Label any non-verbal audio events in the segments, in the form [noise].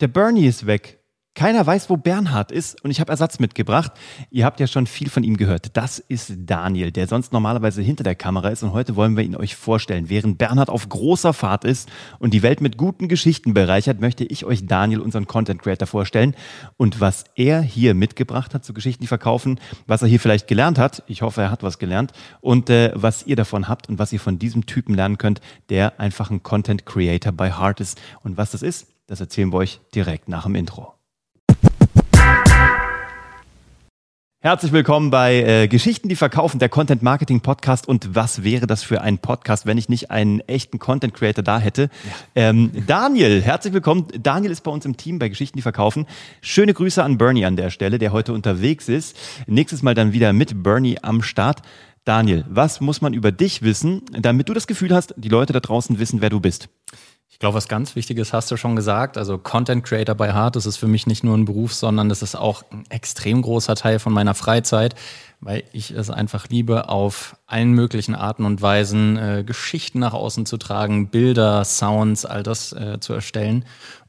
Der Bernie ist weg. Keiner weiß, wo Bernhard ist und ich habe Ersatz mitgebracht. Ihr habt ja schon viel von ihm gehört. Das ist Daniel, der sonst normalerweise hinter der Kamera ist und heute wollen wir ihn euch vorstellen. Während Bernhard auf großer Fahrt ist und die Welt mit guten Geschichten bereichert, möchte ich euch Daniel, unseren Content Creator, vorstellen und was er hier mitgebracht hat zu Geschichten, die verkaufen, was er hier vielleicht gelernt hat. Ich hoffe, er hat was gelernt und äh, was ihr davon habt und was ihr von diesem Typen lernen könnt, der einfach ein Content Creator by Heart ist. Und was das ist, das erzählen wir euch direkt nach dem Intro. Herzlich willkommen bei äh, Geschichten, die verkaufen, der Content Marketing Podcast. Und was wäre das für ein Podcast, wenn ich nicht einen echten Content Creator da hätte? Ja. Ähm, Daniel, herzlich willkommen. Daniel ist bei uns im Team bei Geschichten, die verkaufen. Schöne Grüße an Bernie an der Stelle, der heute unterwegs ist. Nächstes Mal dann wieder mit Bernie am Start. Daniel, was muss man über dich wissen, damit du das Gefühl hast, die Leute da draußen wissen, wer du bist? Ich glaube, was ganz Wichtiges hast du schon gesagt. Also Content Creator by Heart, das ist für mich nicht nur ein Beruf, sondern das ist auch ein extrem großer Teil von meiner Freizeit, weil ich es einfach liebe, auf allen möglichen Arten und Weisen äh, Geschichten nach außen zu tragen, Bilder, Sounds, all das äh, zu erstellen.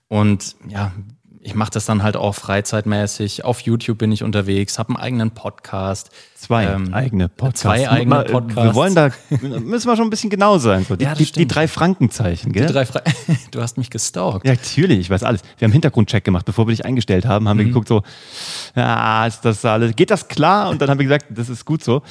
Und ja, ich mache das dann halt auch freizeitmäßig. Auf YouTube bin ich unterwegs, habe einen eigenen Podcast. Zwei ähm, eigene Podcasts. Zwei eigene Podcasts. Wir wollen da, müssen wir schon ein bisschen genau sein. So. Die, ja, die, die, drei Frankenzeichen, gell? Die drei Fra [laughs] du hast mich gestalkt. Ja, natürlich, ich weiß alles. Wir haben Hintergrundcheck gemacht, bevor wir dich eingestellt haben, haben mhm. wir geguckt so, ja, ist das alles, geht das klar? Und dann haben wir gesagt, das ist gut so.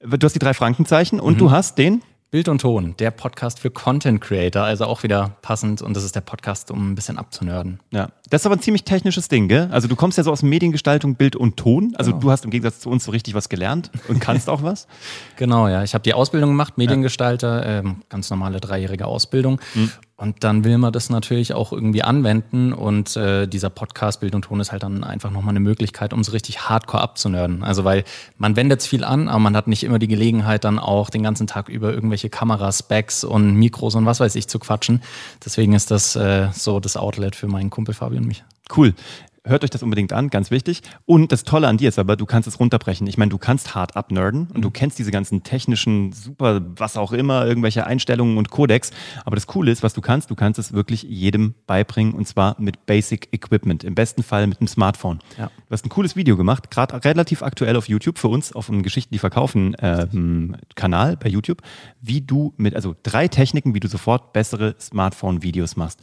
Du hast die drei Frankenzeichen und mhm. du hast den? Bild und Ton, der Podcast für Content Creator, also auch wieder passend und das ist der Podcast, um ein bisschen abzunörden. Ja, das ist aber ein ziemlich technisches Ding, gell? Also du kommst ja so aus Mediengestaltung, Bild und Ton, also genau. du hast im Gegensatz zu uns so richtig was gelernt und kannst auch was. [laughs] Genau, ja, ich habe die Ausbildung gemacht, Mediengestalter, ja. ähm, ganz normale dreijährige Ausbildung mhm. Und dann will man das natürlich auch irgendwie anwenden und äh, dieser Podcast Bild und Ton ist halt dann einfach nochmal eine Möglichkeit, um es richtig hardcore abzunörden. Also weil man wendet es viel an, aber man hat nicht immer die Gelegenheit, dann auch den ganzen Tag über irgendwelche Kameraspecs und Mikros und was weiß ich zu quatschen. Deswegen ist das äh, so das Outlet für meinen Kumpel Fabi und mich. Cool hört euch das unbedingt an, ganz wichtig. Und das Tolle an dir ist aber, du kannst es runterbrechen. Ich meine, du kannst hart abnerden und mhm. du kennst diese ganzen technischen, super, was auch immer, irgendwelche Einstellungen und Codex. Aber das Coole ist, was du kannst, du kannst es wirklich jedem beibringen und zwar mit Basic Equipment. Im besten Fall mit einem Smartphone. Ja. Du hast ein cooles Video gemacht, gerade relativ aktuell auf YouTube für uns, auf dem Geschichten, die verkaufen ähm, Kanal bei YouTube, wie du mit, also drei Techniken, wie du sofort bessere Smartphone-Videos machst.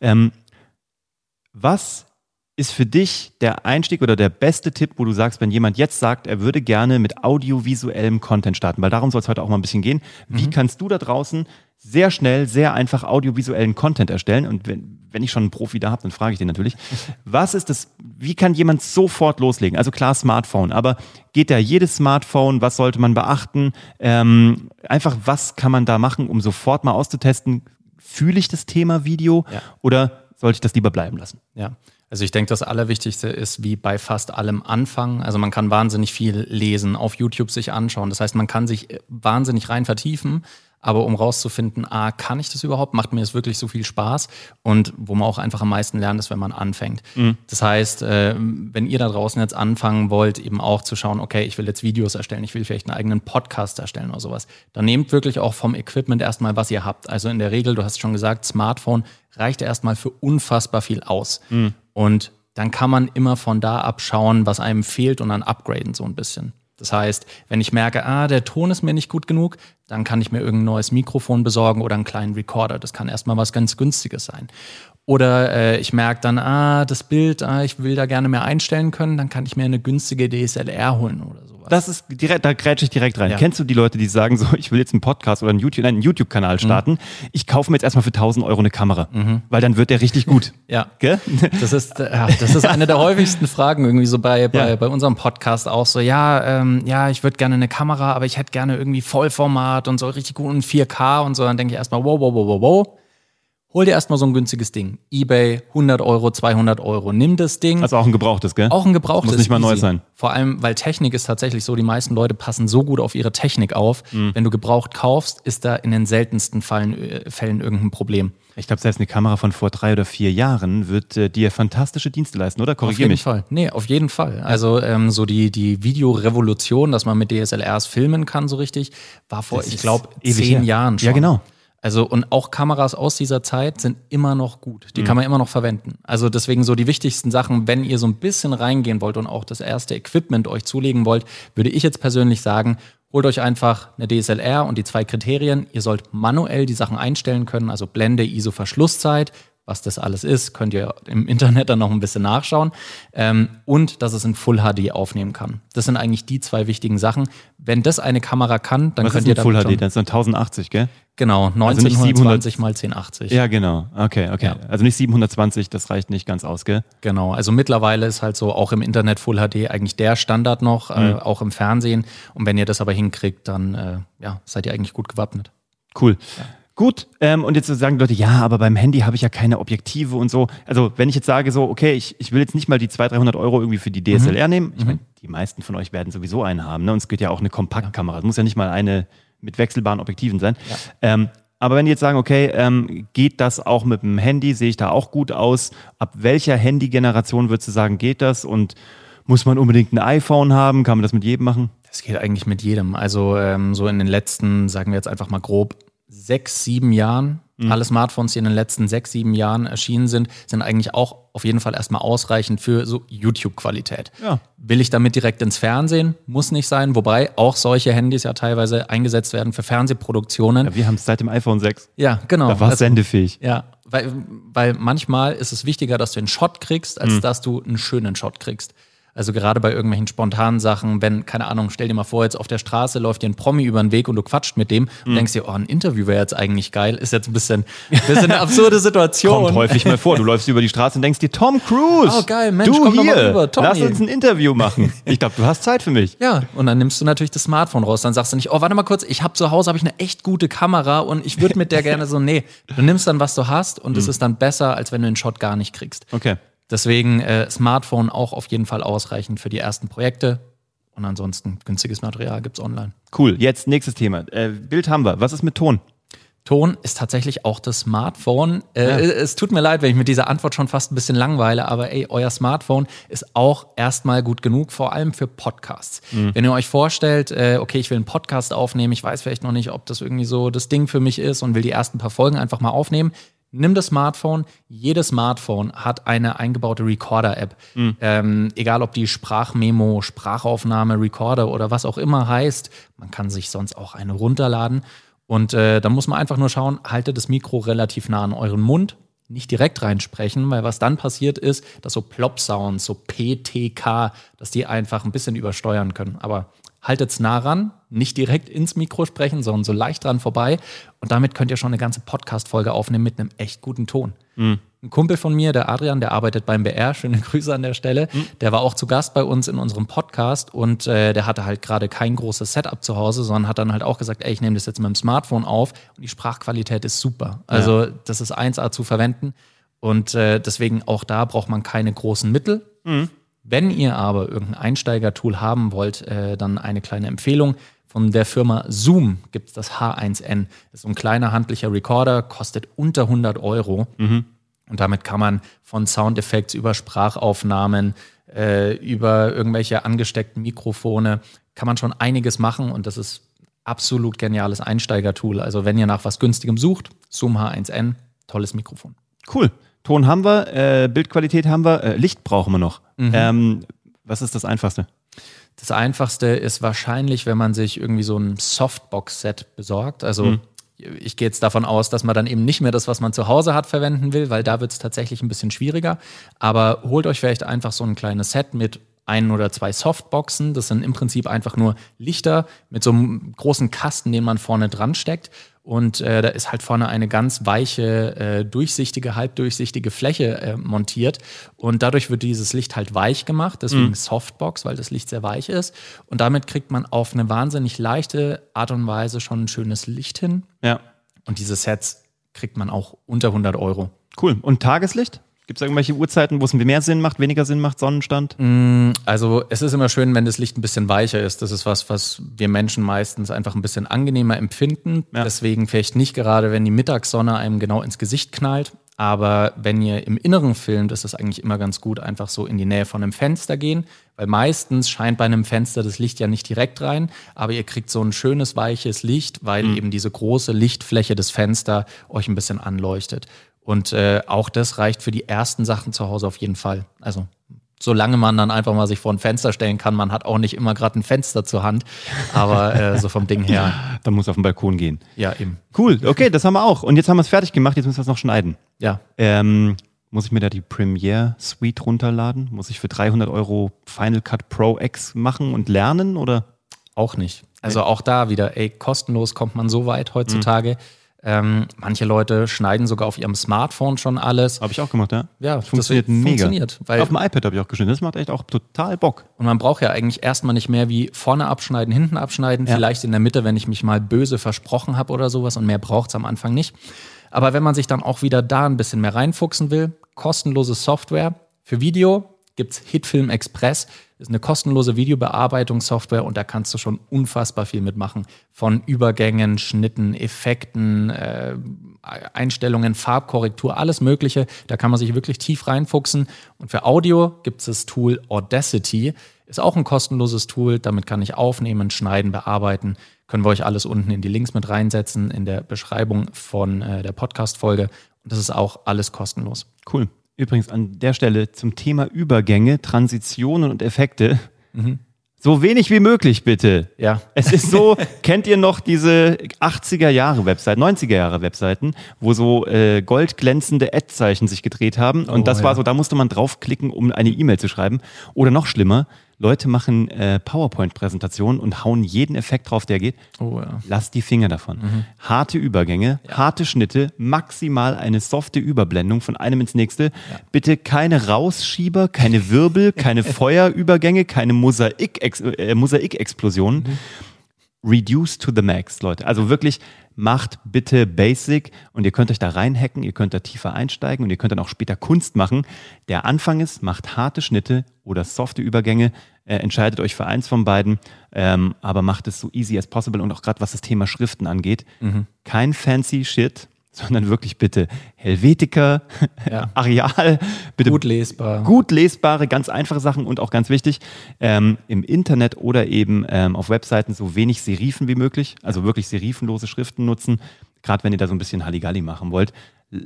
Ähm, was ist für dich der Einstieg oder der beste Tipp, wo du sagst, wenn jemand jetzt sagt, er würde gerne mit audiovisuellem Content starten, weil darum soll es heute auch mal ein bisschen gehen. Wie mhm. kannst du da draußen sehr schnell, sehr einfach audiovisuellen Content erstellen? Und wenn, wenn ich schon einen Profi da habe, dann frage ich den natürlich. [laughs] Was ist das, wie kann jemand sofort loslegen? Also klar, Smartphone, aber geht da jedes Smartphone? Was sollte man beachten? Ähm, einfach, was kann man da machen, um sofort mal auszutesten? Fühle ich das Thema Video ja. oder sollte ich das lieber bleiben lassen? Ja. Also ich denke, das Allerwichtigste ist wie bei fast allem Anfang. Also man kann wahnsinnig viel lesen, auf YouTube sich anschauen. Das heißt, man kann sich äh, wahnsinnig rein vertiefen. Aber um rauszufinden, ah, kann ich das überhaupt? Macht mir das wirklich so viel Spaß? Und wo man auch einfach am meisten lernt, ist, wenn man anfängt. Mhm. Das heißt, äh, wenn ihr da draußen jetzt anfangen wollt, eben auch zu schauen, okay, ich will jetzt Videos erstellen, ich will vielleicht einen eigenen Podcast erstellen oder sowas, dann nehmt wirklich auch vom Equipment erstmal, was ihr habt. Also in der Regel, du hast schon gesagt, Smartphone reicht erstmal für unfassbar viel aus. Mhm. Und dann kann man immer von da abschauen, was einem fehlt und dann upgraden so ein bisschen. Das heißt, wenn ich merke, ah, der Ton ist mir nicht gut genug, dann kann ich mir irgendein neues Mikrofon besorgen oder einen kleinen Recorder. Das kann erstmal was ganz Günstiges sein. Oder äh, ich merke dann, ah, das Bild, ah, ich will da gerne mehr einstellen können, dann kann ich mir eine günstige DSLR holen oder sowas. Das ist direkt, da grätsche ich direkt rein. Ja. Kennst du die Leute, die sagen so, [laughs] ich will jetzt einen Podcast oder einen YouTube, einen YouTube-Kanal starten, mhm. ich kaufe mir jetzt erstmal für 1000 Euro eine Kamera, mhm. weil dann wird der richtig gut. [laughs] ja. Gell? [laughs] Das ist, äh, ja, das ist eine der häufigsten Fragen irgendwie so bei, bei, ja. bei unserem Podcast auch so, ja, ähm, ja, ich würde gerne eine Kamera, aber ich hätte gerne irgendwie Vollformat und so richtig gut und 4K und so. Dann denke ich erstmal, wow, wow, wow, wow, wow hol dir erstmal so ein günstiges Ding. Ebay, 100 Euro, 200 Euro. Nimm das Ding. Also auch ein gebrauchtes, gell? Auch ein gebrauchtes. Muss nicht mal easy. neu sein. Vor allem, weil Technik ist tatsächlich so, die meisten Leute passen so gut auf ihre Technik auf. Mhm. Wenn du gebraucht kaufst, ist da in den seltensten Fällen, äh, Fällen irgendein Problem. Ich glaube, selbst eine Kamera von vor drei oder vier Jahren wird äh, dir fantastische Dienste leisten, oder? Korrigier mich. Auf jeden Fall. Nee, auf jeden Fall. Also ähm, so die, die Videorevolution, dass man mit DSLRs filmen kann so richtig, war vor, ich glaube, zehn her. Jahren schon. Ja, genau. Also und auch Kameras aus dieser Zeit sind immer noch gut. Die mhm. kann man immer noch verwenden. Also deswegen so die wichtigsten Sachen, wenn ihr so ein bisschen reingehen wollt und auch das erste Equipment euch zulegen wollt, würde ich jetzt persönlich sagen, holt euch einfach eine DSLR und die zwei Kriterien. Ihr sollt manuell die Sachen einstellen können, also Blende, ISO, Verschlusszeit, was das alles ist, könnt ihr im Internet dann noch ein bisschen nachschauen. Ähm, und dass es in Full HD aufnehmen kann. Das sind eigentlich die zwei wichtigen Sachen. Wenn das eine Kamera kann, dann was könnt ist ihr Full HD, das ist dann 1080, gell? Genau, 1920 also mal 1080. Ja, genau. Okay, okay. Ja. Also nicht 720, das reicht nicht ganz aus, gell? Genau. Also mittlerweile ist halt so auch im Internet Full HD eigentlich der Standard noch, äh, mhm. äh, auch im Fernsehen. Und wenn ihr das aber hinkriegt, dann äh, ja, seid ihr eigentlich gut gewappnet. Cool. Ja. Gut, ähm, und jetzt sagen Leute, ja, aber beim Handy habe ich ja keine Objektive und so. Also wenn ich jetzt sage so, okay, ich, ich will jetzt nicht mal die 200, 300 Euro irgendwie für die DSLR mhm. nehmen. Ich mhm. meine, die meisten von euch werden sowieso einen haben. Ne? Und es geht ja auch eine Kompaktkamera. Es muss ja nicht mal eine mit wechselbaren Objektiven sein. Ja. Ähm, aber wenn die jetzt sagen, okay, ähm, geht das auch mit dem Handy, sehe ich da auch gut aus? Ab welcher Handy-Generation würdest du sagen, geht das? Und muss man unbedingt ein iPhone haben? Kann man das mit jedem machen? Das geht eigentlich mit jedem. Also ähm, so in den letzten, sagen wir jetzt einfach mal grob, sechs, sieben Jahren, mhm. alle Smartphones, die in den letzten sechs, sieben Jahren erschienen sind, sind eigentlich auch auf jeden Fall erstmal ausreichend für so YouTube-Qualität. Ja. Will ich damit direkt ins Fernsehen? Muss nicht sein, wobei auch solche Handys ja teilweise eingesetzt werden für Fernsehproduktionen. Ja, wir haben es seit dem iPhone 6. Ja, genau. Da war es also, sendefähig. Ja, weil, weil manchmal ist es wichtiger, dass du einen Shot kriegst, als mhm. dass du einen schönen Shot kriegst. Also gerade bei irgendwelchen spontanen Sachen, wenn, keine Ahnung, stell dir mal vor, jetzt auf der Straße läuft dir ein Promi über den Weg und du quatscht mit dem und mhm. denkst dir, oh, ein Interview wäre jetzt eigentlich geil, ist jetzt ein bisschen, bisschen eine [laughs] absurde Situation. Kommt häufig mal vor, du läufst über die Straße und denkst dir, Tom Cruise, oh geil, Mensch, du komm hier, rüber, lass uns ein Interview machen. [laughs] Ich glaube, du hast Zeit für mich. Ja, und dann nimmst du natürlich das Smartphone raus, dann sagst du nicht, oh, warte mal kurz, ich habe zu Hause habe ich eine echt gute Kamera und ich würde mit der gerne so, nee, du nimmst dann, was du hast und es mhm. ist dann besser, als wenn du den Shot gar nicht kriegst. Okay. Deswegen äh, Smartphone auch auf jeden Fall ausreichend für die ersten Projekte. Und ansonsten günstiges Material gibt es online. Cool. Jetzt nächstes Thema. Äh, Bild haben wir. Was ist mit Ton? Ton ist tatsächlich auch das Smartphone. Äh, ja. Es tut mir leid, wenn ich mit dieser Antwort schon fast ein bisschen langweile, aber ey, euer Smartphone ist auch erstmal gut genug, vor allem für Podcasts. Mhm. Wenn ihr euch vorstellt, äh, okay, ich will einen Podcast aufnehmen, ich weiß vielleicht noch nicht, ob das irgendwie so das Ding für mich ist und will die ersten paar Folgen einfach mal aufnehmen, nimm das Smartphone. Jedes Smartphone hat eine eingebaute Recorder-App. Mhm. Ähm, egal ob die Sprachmemo, Sprachaufnahme, Recorder oder was auch immer heißt. Man kann sich sonst auch eine runterladen. Und äh, da muss man einfach nur schauen, haltet das Mikro relativ nah an euren Mund. Nicht direkt reinsprechen, weil was dann passiert ist, dass so Plop-Sounds, so PTK, dass die einfach ein bisschen übersteuern können. Aber haltet es nah ran, nicht direkt ins Mikro sprechen, sondern so leicht dran vorbei. Und damit könnt ihr schon eine ganze Podcast-Folge aufnehmen mit einem echt guten Ton. Mhm. Ein Kumpel von mir, der Adrian, der arbeitet beim BR, schöne Grüße an der Stelle, mhm. der war auch zu Gast bei uns in unserem Podcast und äh, der hatte halt gerade kein großes Setup zu Hause, sondern hat dann halt auch gesagt, ey, ich nehme das jetzt mit dem Smartphone auf und die Sprachqualität ist super. Also ja. das ist 1A zu verwenden und äh, deswegen auch da braucht man keine großen Mittel. Mhm. Wenn ihr aber irgendein Einsteigertool haben wollt, äh, dann eine kleine Empfehlung. Von der Firma Zoom gibt es das H1N. Das ist so ein kleiner handlicher Recorder, kostet unter 100 Euro. Mhm. Und damit kann man von Soundeffekts über Sprachaufnahmen, äh, über irgendwelche angesteckten Mikrofone, kann man schon einiges machen. Und das ist absolut geniales Einsteigertool. Also wenn ihr nach was günstigem sucht, Zoom H1N, tolles Mikrofon. Cool. Ton haben wir, äh, Bildqualität haben wir, äh, Licht brauchen wir noch. Mhm. Ähm, was ist das Einfachste? Das Einfachste ist wahrscheinlich, wenn man sich irgendwie so ein Softbox-Set besorgt. Also mhm. ich gehe jetzt davon aus, dass man dann eben nicht mehr das, was man zu Hause hat, verwenden will, weil da wird es tatsächlich ein bisschen schwieriger. Aber holt euch vielleicht einfach so ein kleines Set mit ein oder zwei Softboxen. Das sind im Prinzip einfach nur Lichter mit so einem großen Kasten, den man vorne dran steckt. Und äh, da ist halt vorne eine ganz weiche, äh, durchsichtige, halbdurchsichtige Fläche äh, montiert. Und dadurch wird dieses Licht halt weich gemacht, deswegen mhm. Softbox, weil das Licht sehr weich ist. Und damit kriegt man auf eine wahnsinnig leichte Art und Weise schon ein schönes Licht hin. Ja. Und diese Sets kriegt man auch unter 100 Euro. Cool. Und Tageslicht? Gibt es irgendwelche Uhrzeiten, wo es mehr Sinn macht, weniger Sinn macht, Sonnenstand? Mm, also es ist immer schön, wenn das Licht ein bisschen weicher ist. Das ist was, was wir Menschen meistens einfach ein bisschen angenehmer empfinden. Ja. Deswegen vielleicht nicht gerade, wenn die Mittagssonne einem genau ins Gesicht knallt. Aber wenn ihr im Inneren filmt, ist es eigentlich immer ganz gut, einfach so in die Nähe von einem Fenster gehen, weil meistens scheint bei einem Fenster das Licht ja nicht direkt rein, aber ihr kriegt so ein schönes weiches Licht, weil mhm. eben diese große Lichtfläche des Fensters euch ein bisschen anleuchtet. Und äh, auch das reicht für die ersten Sachen zu Hause auf jeden Fall. Also solange man dann einfach mal sich vor ein Fenster stellen kann. Man hat auch nicht immer gerade ein Fenster zur Hand, aber äh, so vom Ding her. [laughs] Dann muss auf den Balkon gehen. Ja, eben. Cool, okay, das haben wir auch. Und jetzt haben wir es fertig gemacht, jetzt müssen wir es noch schneiden. Ja. Ähm, muss ich mir da die Premiere Suite runterladen? Muss ich für 300 Euro Final Cut Pro X machen und lernen oder? Auch nicht. Also auch da wieder, ey, kostenlos kommt man so weit heutzutage. Mhm ähm, manche Leute schneiden sogar auf ihrem Smartphone schon alles. Habe ich auch gemacht, ja. Ja, funktioniert mega. Funktioniert, weil auf dem iPad habe ich auch geschnitten. Das macht echt auch total Bock. Und man braucht ja eigentlich erstmal nicht mehr wie vorne abschneiden, hinten abschneiden, ja. vielleicht in der Mitte, wenn ich mich mal böse versprochen habe oder sowas und mehr braucht es am Anfang nicht. Aber wenn man sich dann auch wieder da ein bisschen mehr reinfuchsen will, kostenlose Software für Video gibt es Hitfilm Express. Das ist eine kostenlose Videobearbeitungssoftware und da kannst du schon unfassbar viel mitmachen. Von Übergängen, Schnitten, Effekten, äh, Einstellungen, Farbkorrektur, alles Mögliche. Da kann man sich wirklich tief reinfuchsen. Und für Audio gibt es das Tool Audacity. Ist auch ein kostenloses Tool. Damit kann ich aufnehmen, schneiden, bearbeiten. Können wir euch alles unten in die Links mit reinsetzen in der Beschreibung von äh, der Podcast-Folge. Und das ist auch alles kostenlos. Cool. Übrigens an der Stelle zum Thema Übergänge, Transitionen und Effekte. Mhm. So wenig wie möglich, bitte. Ja. Es ist so, [laughs] kennt ihr noch diese 80er Jahre Webseiten, 90er Jahre Webseiten, wo so äh, goldglänzende Ad-Zeichen sich gedreht haben? Und oh, das war ja. so, da musste man draufklicken, um eine E-Mail zu schreiben. Oder noch schlimmer, Leute machen äh, PowerPoint-Präsentationen und hauen jeden Effekt drauf, der geht. Oh, ja. Lass die Finger davon. Mhm. Harte Übergänge, ja. harte Schnitte, maximal eine softe Überblendung von einem ins nächste. Ja. Bitte keine Rausschieber, keine Wirbel, keine [laughs] Feuerübergänge, keine Mosaik-Explosionen. Mosaik mhm. Reduce to the max, Leute. Also wirklich macht bitte Basic und ihr könnt euch da reinhacken, ihr könnt da tiefer einsteigen und ihr könnt dann auch später Kunst machen. Der Anfang ist, macht harte Schnitte oder softe Übergänge, äh, entscheidet euch für eins von beiden, ähm, aber macht es so easy as possible und auch gerade was das Thema Schriften angeht. Mhm. Kein fancy Shit, [laughs] sondern wirklich bitte Helvetica, ja. [laughs] Areal, bitte gut lesbar. Gut lesbare, ganz einfache Sachen und auch ganz wichtig, ähm, im Internet oder eben ähm, auf Webseiten so wenig Serifen wie möglich, also wirklich serifenlose Schriften nutzen, gerade wenn ihr da so ein bisschen Halligalli machen wollt. Äh,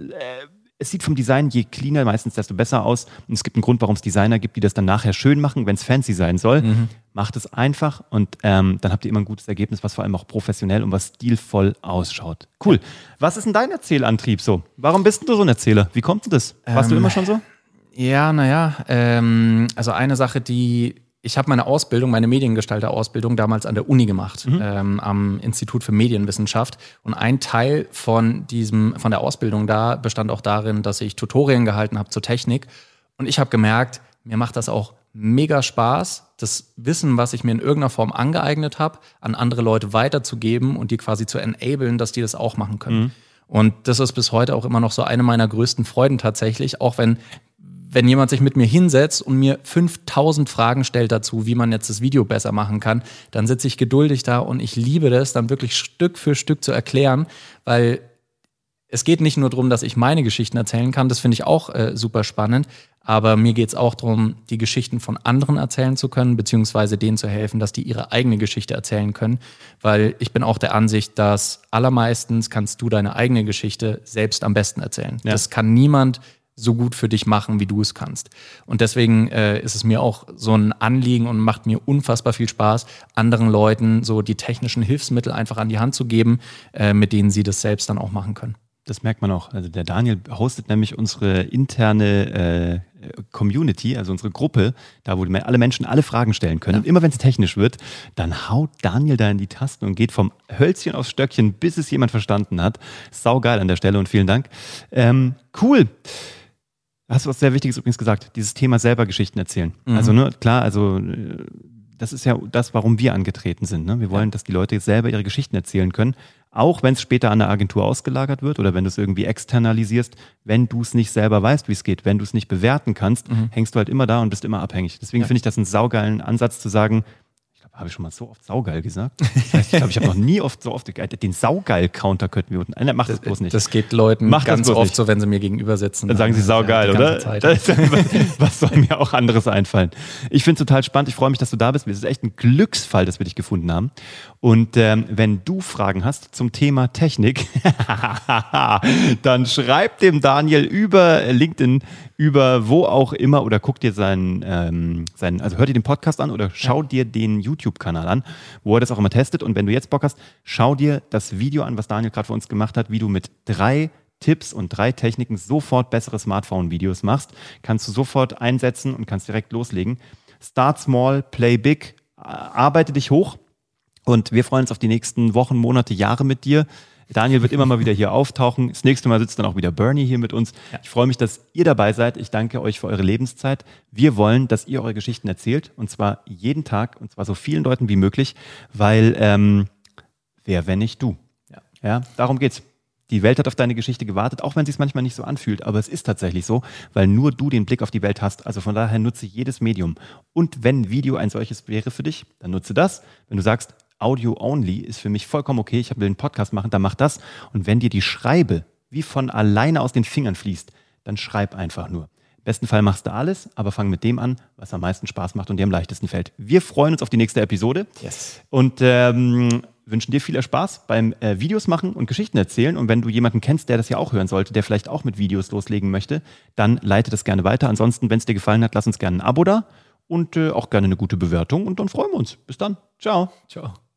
es sieht vom Design je cleaner meistens, desto besser aus. Und es gibt einen Grund, warum es Designer gibt, die das dann nachher schön machen, wenn es fancy sein soll. Mhm. Macht es einfach und ähm, dann habt ihr immer ein gutes Ergebnis, was vor allem auch professionell und was stilvoll ausschaut. Cool. Ja. Was ist denn dein Erzählantrieb so? Warum bist du so ein Erzähler? Wie kommt denn das? Warst ähm, du immer schon so? Ja, naja. Ähm, also eine Sache, die ich habe meine Ausbildung, meine Mediengestalter-Ausbildung damals an der Uni gemacht, mhm. ähm, am Institut für Medienwissenschaft. Und ein Teil von diesem, von der Ausbildung da bestand auch darin, dass ich Tutorien gehalten habe zur Technik. Und ich habe gemerkt, mir macht das auch mega Spaß, das Wissen, was ich mir in irgendeiner Form angeeignet habe, an andere Leute weiterzugeben und die quasi zu enablen, dass die das auch machen können. Mhm. Und das ist bis heute auch immer noch so eine meiner größten Freuden tatsächlich, auch wenn wenn jemand sich mit mir hinsetzt und mir 5000 Fragen stellt dazu, wie man jetzt das Video besser machen kann, dann sitze ich geduldig da und ich liebe das, dann wirklich Stück für Stück zu erklären, weil es geht nicht nur darum, dass ich meine Geschichten erzählen kann, das finde ich auch äh, super spannend, aber mir geht es auch darum, die Geschichten von anderen erzählen zu können, beziehungsweise denen zu helfen, dass die ihre eigene Geschichte erzählen können, weil ich bin auch der Ansicht, dass allermeistens kannst du deine eigene Geschichte selbst am besten erzählen. Ja. Das kann niemand so gut für dich machen, wie du es kannst. Und deswegen äh, ist es mir auch so ein Anliegen und macht mir unfassbar viel Spaß, anderen Leuten so die technischen Hilfsmittel einfach an die Hand zu geben, äh, mit denen sie das selbst dann auch machen können. Das merkt man auch. Also der Daniel hostet nämlich unsere interne äh, Community, also unsere Gruppe, da wo alle Menschen alle Fragen stellen können. Ja. Und immer wenn es technisch wird, dann haut Daniel da in die Tasten und geht vom Hölzchen aufs Stöckchen, bis es jemand verstanden hat. Sau geil an der Stelle und vielen Dank. Ähm, cool hast du was sehr Wichtiges übrigens gesagt, dieses Thema selber Geschichten erzählen. Mhm. Also ne, klar, also das ist ja das, warum wir angetreten sind. Ne? Wir wollen, dass die Leute selber ihre Geschichten erzählen können. auch wenn es später an eine Agentur ausgelagert wird oder wenn du es irgendwie externalisierst, wenn du es nicht selber weißt, wie es geht, wenn du es nicht bewerten kannst, mhm. hängst du halt immer da und bist immer abhängig. Deswegen ja. finde ich das einen saugeilen Ansatz zu sagen, habe ich schon mal so oft saugeil gesagt? ich glaube, ich habe noch nie oft so oft den Saugeil-Counter könnten wir unten. Nein, mach das bloß nicht. Das geht Leuten mach ganz oft nicht. so, wenn sie mir gegenüber sitzen. Dann sagen sie saugeil, oder? was soll mir auch anderes einfallen? Ich finde es total spannend. Ich freue mich, dass du da bist. Es ist echt ein Glücksfall, dass wir dich gefunden haben. Und ähm, wenn du Fragen hast zum Thema Technik, [laughs] dann schreib dem Daniel über LinkedIn, über wo auch immer oder guck dir seinen, ähm, seinen also hör dir den Podcast an oder schau ja. dir den YouTube-Kanal an, wo er das auch immer testet. Und wenn du jetzt Bock hast, schau dir das Video an, was Daniel gerade für uns gemacht hat, wie du mit drei Tipps und drei Techniken sofort bessere Smartphone-Videos machst. Kannst du sofort einsetzen und kannst direkt loslegen. Start small, play big, arbeite dich hoch und wir freuen uns auf die nächsten Wochen, Monate, Jahre mit dir. Daniel wird immer mal wieder hier auftauchen. Das nächste Mal sitzt dann auch wieder Bernie hier mit uns. Ja. Ich freue mich, dass ihr dabei seid. Ich danke euch für eure Lebenszeit. Wir wollen, dass ihr eure Geschichten erzählt und zwar jeden Tag und zwar so vielen Leuten wie möglich, weil ähm, wer, wenn nicht du? Ja, ja darum geht's. Die Welt hat auf deine Geschichte gewartet, auch wenn sie es manchmal nicht so anfühlt, aber es ist tatsächlich so, weil nur du den Blick auf die Welt hast. Also von daher nutze jedes Medium. Und wenn Video ein solches wäre für dich, dann nutze das. Wenn du sagst, Audio only ist für mich vollkommen okay. Ich will einen Podcast machen, dann mach das. Und wenn dir die Schreibe wie von alleine aus den Fingern fließt, dann schreib einfach nur. Im besten Fall machst du alles, aber fang mit dem an, was am meisten Spaß macht und dir am leichtesten fällt. Wir freuen uns auf die nächste Episode yes. und ähm, wünschen dir viel Spaß beim äh, Videos machen und Geschichten erzählen. Und wenn du jemanden kennst, der das ja auch hören sollte, der vielleicht auch mit Videos loslegen möchte, dann leite das gerne weiter. Ansonsten, wenn es dir gefallen hat, lass uns gerne ein Abo da und äh, auch gerne eine gute Bewertung und dann freuen wir uns. Bis dann. Ciao. Ciao.